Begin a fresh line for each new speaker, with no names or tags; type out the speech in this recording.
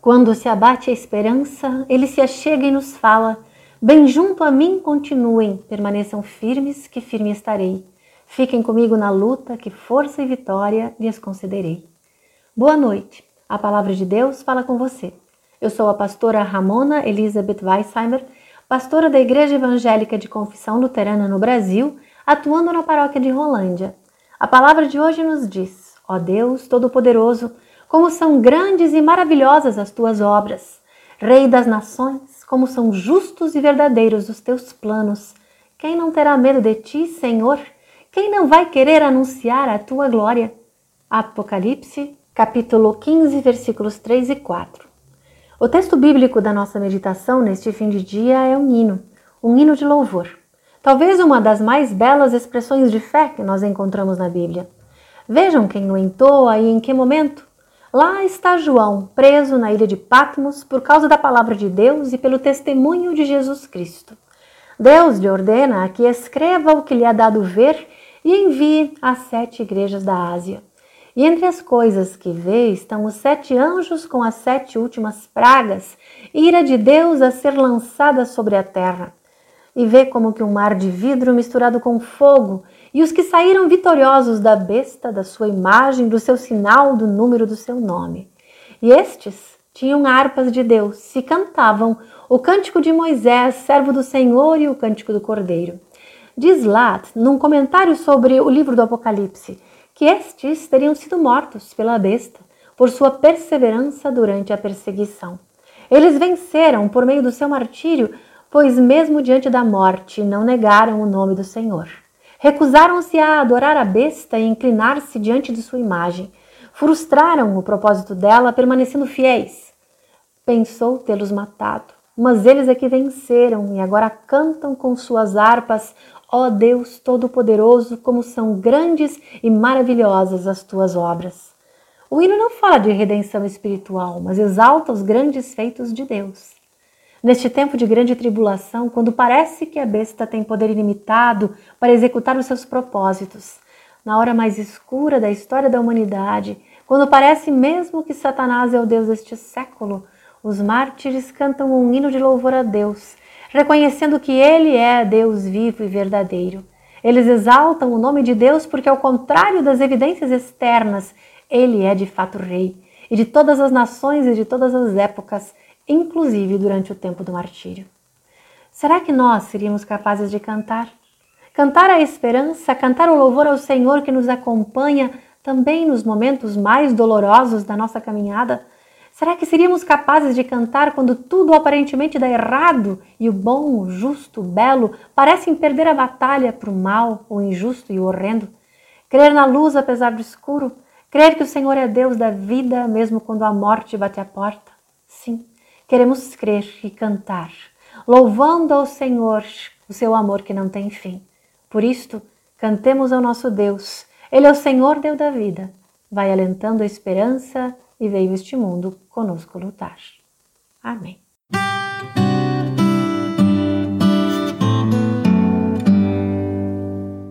Quando se abate a esperança, ele se achega e nos fala: Bem junto a mim continuem, permaneçam firmes, que firme estarei. Fiquem comigo na luta, que força e vitória lhes concederei. Boa noite. A palavra de Deus fala com você. Eu sou a pastora Ramona Elizabeth Weisheimer, pastora da Igreja Evangélica de Confissão Luterana no Brasil, atuando na paróquia de Rolândia. A palavra de hoje nos diz: Ó Deus Todo-Poderoso, como são grandes e maravilhosas as tuas obras. Rei das nações, como são justos e verdadeiros os teus planos. Quem não terá medo de ti, Senhor? Quem não vai querer anunciar a tua glória? Apocalipse, capítulo 15, versículos 3 e 4. O texto bíblico da nossa meditação neste fim de dia é um hino, um hino de louvor. Talvez uma das mais belas expressões de fé que nós encontramos na Bíblia. Vejam quem o entoa e em que momento. Lá está João, preso na ilha de Patmos por causa da palavra de Deus e pelo testemunho de Jesus Cristo. Deus lhe ordena que escreva o que lhe é dado ver e envie às sete igrejas da Ásia. E entre as coisas que vê estão os sete anjos com as sete últimas pragas, ira de Deus a ser lançada sobre a terra. E vê como que um mar de vidro misturado com fogo e os que saíram vitoriosos da besta, da sua imagem, do seu sinal, do número do seu nome. E estes tinham harpas de Deus e cantavam o cântico de Moisés, servo do Senhor, e o cântico do Cordeiro. Diz Lat, num comentário sobre o livro do Apocalipse, que estes teriam sido mortos pela besta por sua perseverança durante a perseguição. Eles venceram por meio do seu martírio, pois mesmo diante da morte não negaram o nome do Senhor. Recusaram-se a adorar a besta e inclinar-se diante de sua imagem. Frustraram o propósito dela, permanecendo fiéis. Pensou tê-los matado, mas eles é que venceram e agora cantam com suas harpas, ó oh Deus Todo-Poderoso, como são grandes e maravilhosas as tuas obras. O hino não fala de redenção espiritual, mas exalta os grandes feitos de Deus. Neste tempo de grande tribulação, quando parece que a besta tem poder ilimitado para executar os seus propósitos, na hora mais escura da história da humanidade, quando parece mesmo que Satanás é o Deus deste século, os mártires cantam um hino de louvor a Deus, reconhecendo que Ele é Deus vivo e verdadeiro. Eles exaltam o nome de Deus porque, ao contrário das evidências externas, Ele é de fato Rei, e de todas as nações e de todas as épocas inclusive durante o tempo do martírio. Será que nós seríamos capazes de cantar? Cantar a esperança, cantar o louvor ao Senhor que nos acompanha também nos momentos mais dolorosos da nossa caminhada? Será que seríamos capazes de cantar quando tudo aparentemente dá errado e o bom, o justo, o belo parecem perder a batalha para o mal, o injusto e o horrendo? Crer na luz apesar do escuro? Crer que o Senhor é Deus da vida mesmo quando a morte bate à porta? Sim, queremos crer e cantar, louvando ao Senhor o seu amor que não tem fim. Por isto, cantemos ao nosso Deus. Ele é o Senhor, Deus da vida. Vai alentando a esperança e veio este mundo conosco lutar. Amém.